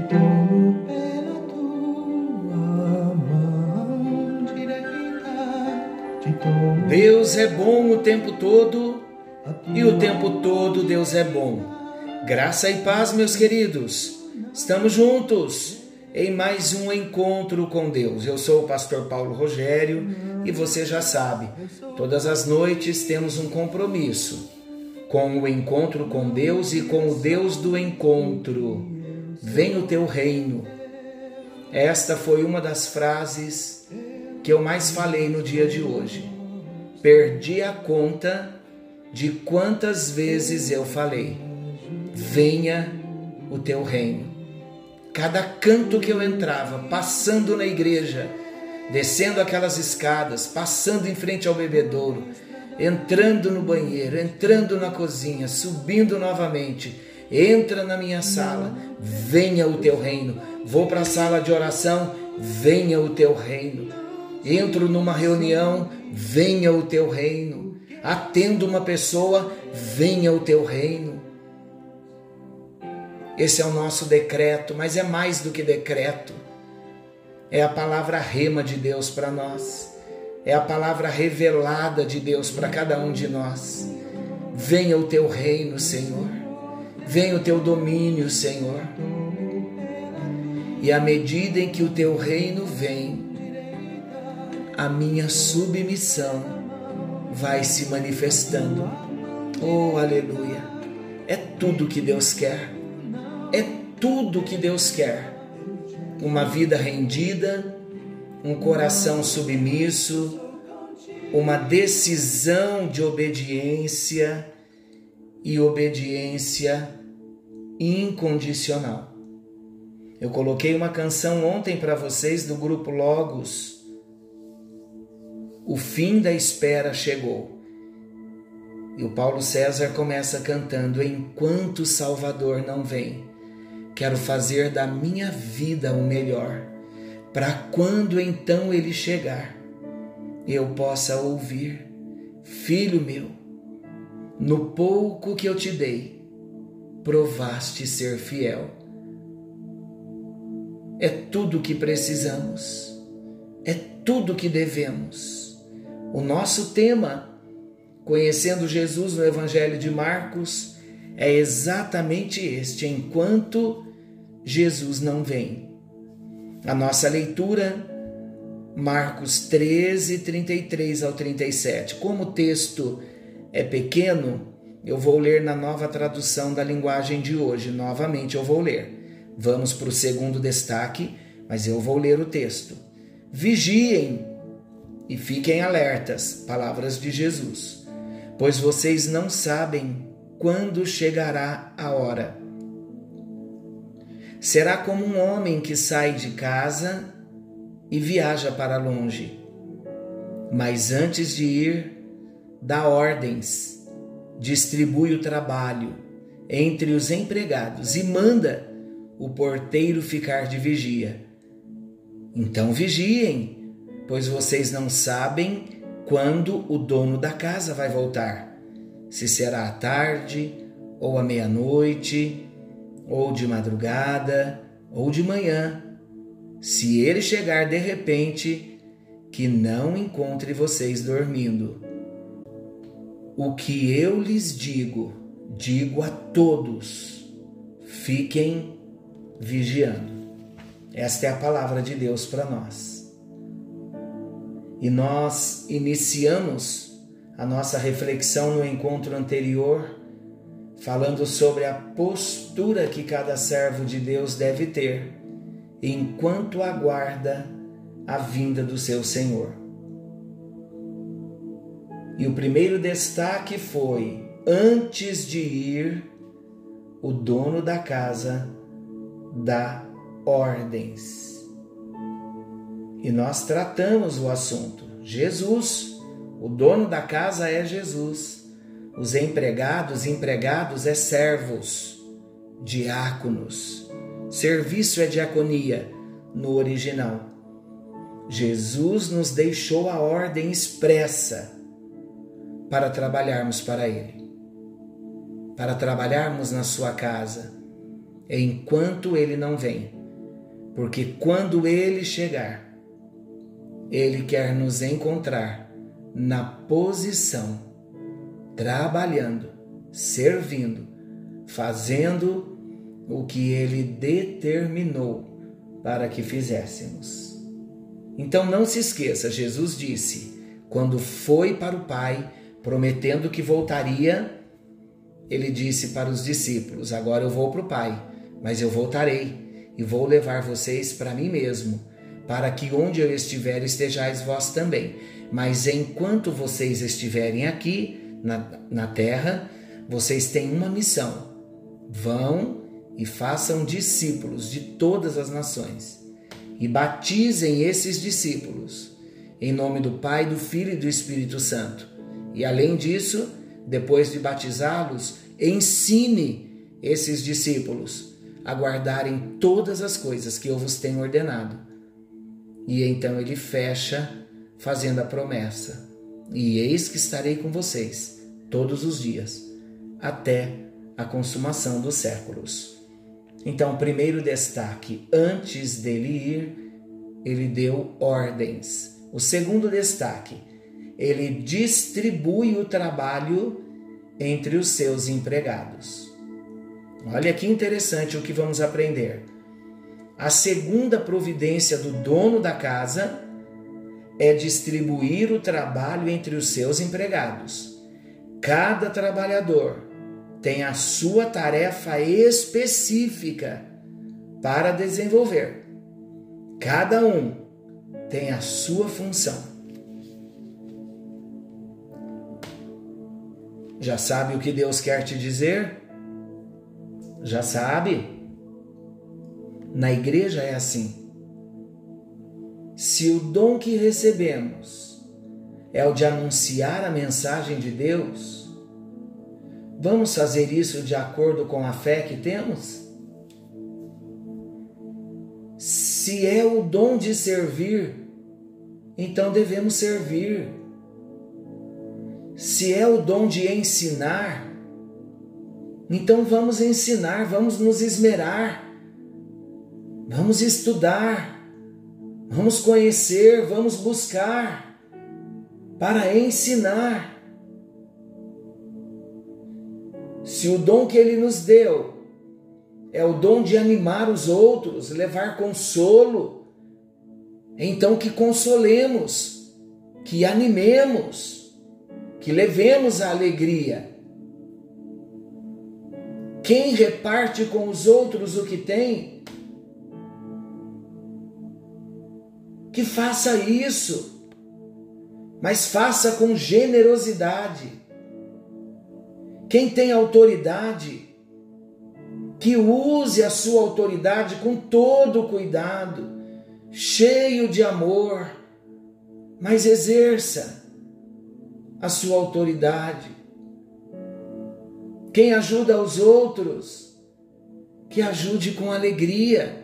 te tomo pela tua mão direita, te tomo. Deus é bom o tempo todo e o tempo todo Deus é bom. Graça e paz, meus queridos. Estamos juntos em mais um encontro com Deus. Eu sou o pastor Paulo Rogério e você já sabe, todas as noites temos um compromisso com o encontro com Deus e com o Deus do encontro. Vem o teu reino. Esta foi uma das frases que eu mais falei no dia de hoje. Perdi a conta de quantas vezes eu falei: Venha o teu reino. Cada canto que eu entrava, passando na igreja, descendo aquelas escadas, passando em frente ao bebedouro, entrando no banheiro, entrando na cozinha, subindo novamente, entra na minha sala, venha o teu reino. Vou para a sala de oração, venha o teu reino. Entro numa reunião, venha o teu reino. Atendo uma pessoa, venha o teu reino. Esse é o nosso decreto, mas é mais do que decreto. É a palavra rema de Deus para nós. É a palavra revelada de Deus para cada um de nós. Venha o teu reino, Senhor. Venha o teu domínio, Senhor. E à medida em que o teu reino vem, a minha submissão vai se manifestando. Oh, aleluia! É tudo que Deus quer é tudo que Deus quer. Uma vida rendida, um coração submisso, uma decisão de obediência e obediência incondicional. Eu coloquei uma canção ontem para vocês do grupo Logos. O fim da espera chegou. E o Paulo César começa cantando: Enquanto o Salvador não vem. Quero fazer da minha vida o melhor, para quando então ele chegar, eu possa ouvir: Filho meu, no pouco que eu te dei, provaste ser fiel. É tudo o que precisamos, é tudo o que devemos. O nosso tema, conhecendo Jesus no Evangelho de Marcos, é exatamente este: enquanto Jesus não vem. A nossa leitura, Marcos 13, 33 ao 37. Como o texto é pequeno, eu vou ler na nova tradução da linguagem de hoje. Novamente eu vou ler. Vamos para o segundo destaque, mas eu vou ler o texto. Vigiem e fiquem alertas, palavras de Jesus, pois vocês não sabem quando chegará a hora será como um homem que sai de casa e viaja para longe. Mas antes de ir, dá ordens, distribui o trabalho entre os empregados e manda o porteiro ficar de vigia. Então vigiem, pois vocês não sabem quando o dono da casa vai voltar, se será à tarde ou à meia-noite ou de madrugada, ou de manhã, se ele chegar de repente, que não encontre vocês dormindo. O que eu lhes digo, digo a todos: fiquem vigiando. Esta é a palavra de Deus para nós. E nós iniciamos a nossa reflexão no encontro anterior falando sobre a postura que cada servo de Deus deve ter enquanto aguarda a vinda do seu Senhor. E o primeiro destaque foi: antes de ir, o dono da casa dá ordens. E nós tratamos o assunto. Jesus, o dono da casa é Jesus os empregados, empregados é servos, diáconos. Serviço é diaconia no original. Jesus nos deixou a ordem expressa para trabalharmos para Ele, para trabalharmos na Sua casa. enquanto ele não vem. Porque quando ele chegar, ele quer nos encontrar na posição, trabalhando, servindo, fazendo o que ele determinou para que fizéssemos. Então não se esqueça, Jesus disse, quando foi para o Pai, prometendo que voltaria, ele disse para os discípulos: Agora eu vou para o Pai, mas eu voltarei e vou levar vocês para mim mesmo, para que onde eu estiver estejais vós também. Mas enquanto vocês estiverem aqui na, na terra, vocês têm uma missão. Vão e façam discípulos de todas as nações e batizem esses discípulos em nome do Pai, do Filho e do Espírito Santo. E além disso, depois de batizá-los, ensine esses discípulos a guardarem todas as coisas que eu vos tenho ordenado. E então ele fecha fazendo a promessa: E eis que estarei com vocês todos os dias, até a consumação dos séculos. Então, primeiro destaque: antes dele ir, ele deu ordens. O segundo destaque: ele distribui o trabalho entre os seus empregados. Olha que interessante o que vamos aprender. A segunda providência do dono da casa é distribuir o trabalho entre os seus empregados. Cada trabalhador tem a sua tarefa específica para desenvolver. Cada um tem a sua função. Já sabe o que Deus quer te dizer? Já sabe? Na igreja é assim. Se o dom que recebemos é o de anunciar a mensagem de Deus, Vamos fazer isso de acordo com a fé que temos? Se é o dom de servir, então devemos servir. Se é o dom de ensinar, então vamos ensinar, vamos nos esmerar, vamos estudar, vamos conhecer, vamos buscar para ensinar. Se o dom que ele nos deu é o dom de animar os outros, levar consolo, então que consolemos, que animemos, que levemos a alegria. Quem reparte com os outros o que tem, que faça isso, mas faça com generosidade quem tem autoridade, que use a sua autoridade com todo cuidado, cheio de amor, mas exerça a sua autoridade. Quem ajuda os outros, que ajude com alegria.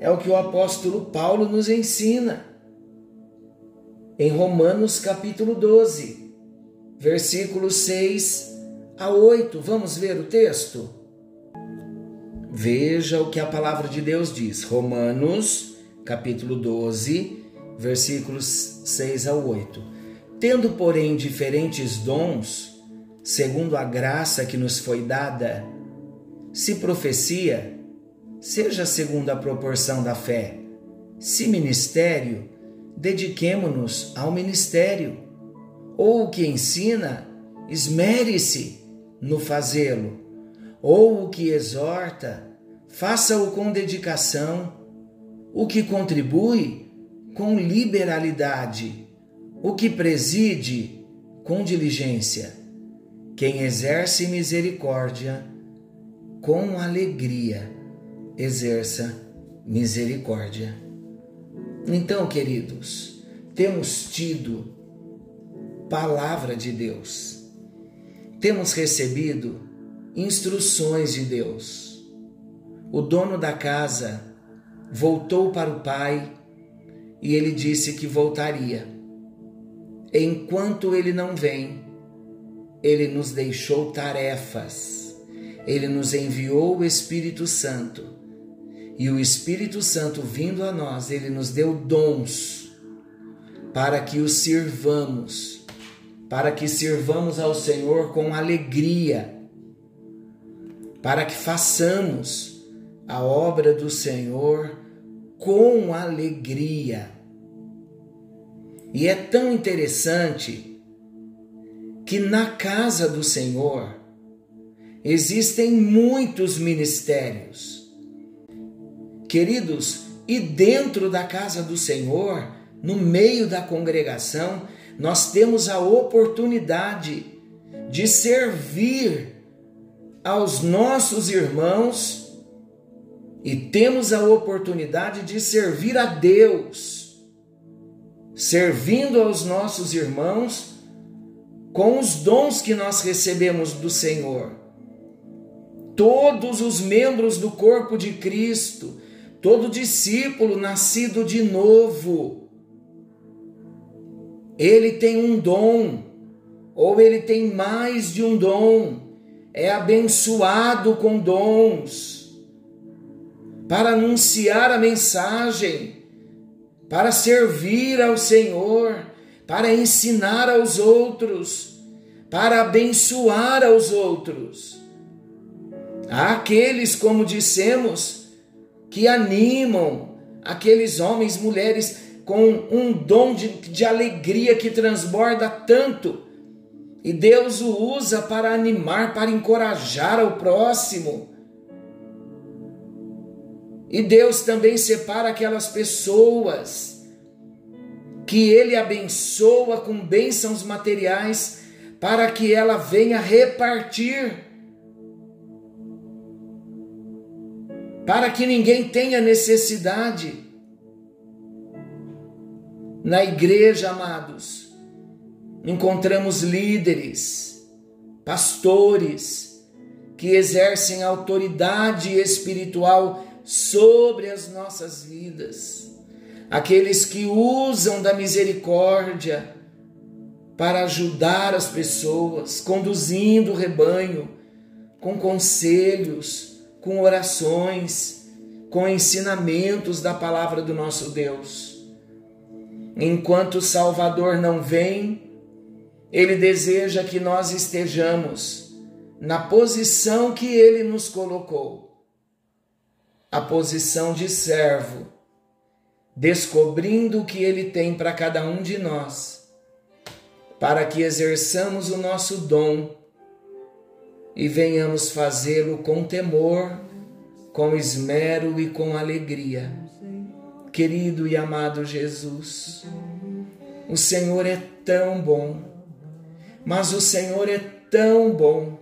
É o que o apóstolo Paulo nos ensina em Romanos capítulo 12 versículos 6 a 8. Vamos ver o texto? Veja o que a palavra de Deus diz. Romanos, capítulo 12, versículos 6 a 8. Tendo, porém, diferentes dons, segundo a graça que nos foi dada, se profecia, seja segundo a proporção da fé. Se ministério, dediquemo-nos ao ministério. Ou o que ensina, esmere-se no fazê-lo, ou o que exorta, faça-o com dedicação, o que contribui, com liberalidade, o que preside, com diligência. Quem exerce misericórdia, com alegria, exerça misericórdia. Então, queridos, temos tido palavra de Deus. Temos recebido instruções de Deus. O dono da casa voltou para o pai e ele disse que voltaria. Enquanto ele não vem, ele nos deixou tarefas. ele nos enviou o Espírito Santo. E o Espírito Santo vindo a nós, ele nos deu dons para que os sirvamos, para que sirvamos ao Senhor com alegria, para que façamos a obra do Senhor com alegria. E é tão interessante que na casa do Senhor existem muitos ministérios. Queridos, e dentro da casa do Senhor, no meio da congregação, nós temos a oportunidade de servir aos nossos irmãos e temos a oportunidade de servir a Deus, servindo aos nossos irmãos com os dons que nós recebemos do Senhor. Todos os membros do corpo de Cristo, todo discípulo nascido de novo, ele tem um dom, ou ele tem mais de um dom, é abençoado com dons para anunciar a mensagem, para servir ao Senhor, para ensinar aos outros, para abençoar aos outros. Há aqueles, como dissemos, que animam aqueles homens, mulheres com um dom de, de alegria que transborda tanto. E Deus o usa para animar, para encorajar ao próximo e Deus também separa aquelas pessoas que Ele abençoa com bênçãos materiais para que ela venha repartir. Para que ninguém tenha necessidade. Na igreja, amados, encontramos líderes, pastores, que exercem autoridade espiritual sobre as nossas vidas. Aqueles que usam da misericórdia para ajudar as pessoas, conduzindo o rebanho com conselhos, com orações, com ensinamentos da palavra do nosso Deus. Enquanto o Salvador não vem, ele deseja que nós estejamos na posição que ele nos colocou a posição de servo, descobrindo o que ele tem para cada um de nós, para que exerçamos o nosso dom e venhamos fazê-lo com temor, com esmero e com alegria. Querido e amado Jesus, o Senhor é tão bom, mas o Senhor é tão bom.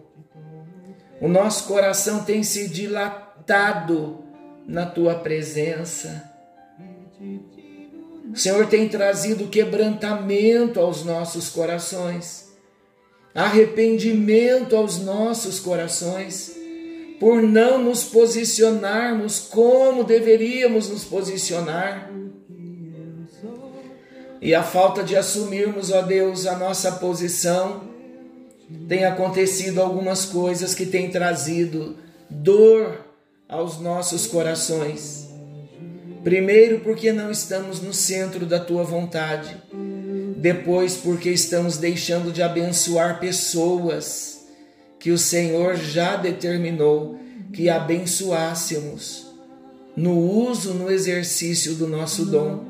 O nosso coração tem se dilatado na tua presença. O Senhor tem trazido quebrantamento aos nossos corações, arrependimento aos nossos corações, por não nos posicionarmos como deveríamos nos posicionar. E a falta de assumirmos, ó Deus, a nossa posição, tem acontecido algumas coisas que têm trazido dor aos nossos corações. Primeiro, porque não estamos no centro da tua vontade. Depois, porque estamos deixando de abençoar pessoas que o Senhor já determinou que abençoássemos no uso, no exercício do nosso dom,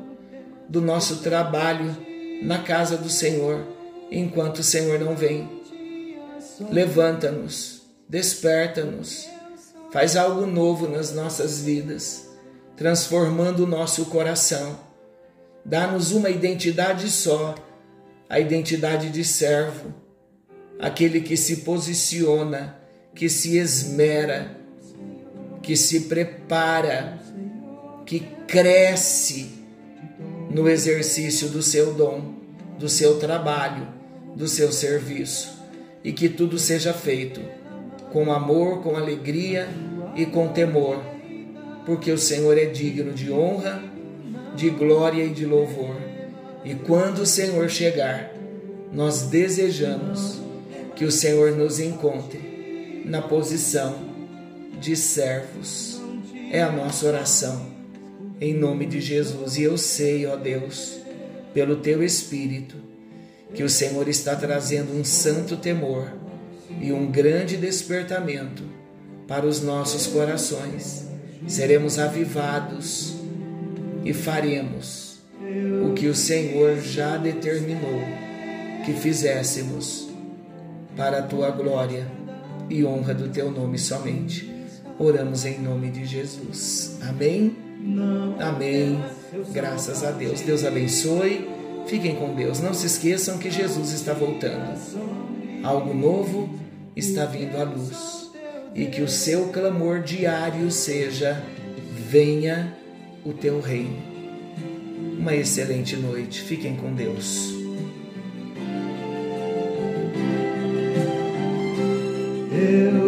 do nosso trabalho na casa do Senhor, enquanto o Senhor não vem. Levanta-nos, desperta-nos Faz algo novo nas nossas vidas, transformando o nosso coração. Dá-nos uma identidade só, a identidade de servo, aquele que se posiciona, que se esmera, que se prepara, que cresce no exercício do seu dom, do seu trabalho, do seu serviço, e que tudo seja feito com amor, com alegria e com temor, porque o Senhor é digno de honra, de glória e de louvor. E quando o Senhor chegar, nós desejamos que o Senhor nos encontre na posição de servos. É a nossa oração, em nome de Jesus. E eu sei, ó Deus, pelo teu Espírito, que o Senhor está trazendo um santo temor e um grande despertamento para os nossos corações. Seremos avivados e faremos o que o Senhor já determinou que fizéssemos para a tua glória e honra do teu nome somente. Oramos em nome de Jesus. Amém. Amém. Graças a Deus. Deus abençoe. Fiquem com Deus. Não se esqueçam que Jesus está voltando. Algo novo está vindo à luz. E que o seu clamor diário seja: venha o teu reino. Uma excelente noite. Fiquem com Deus. Eu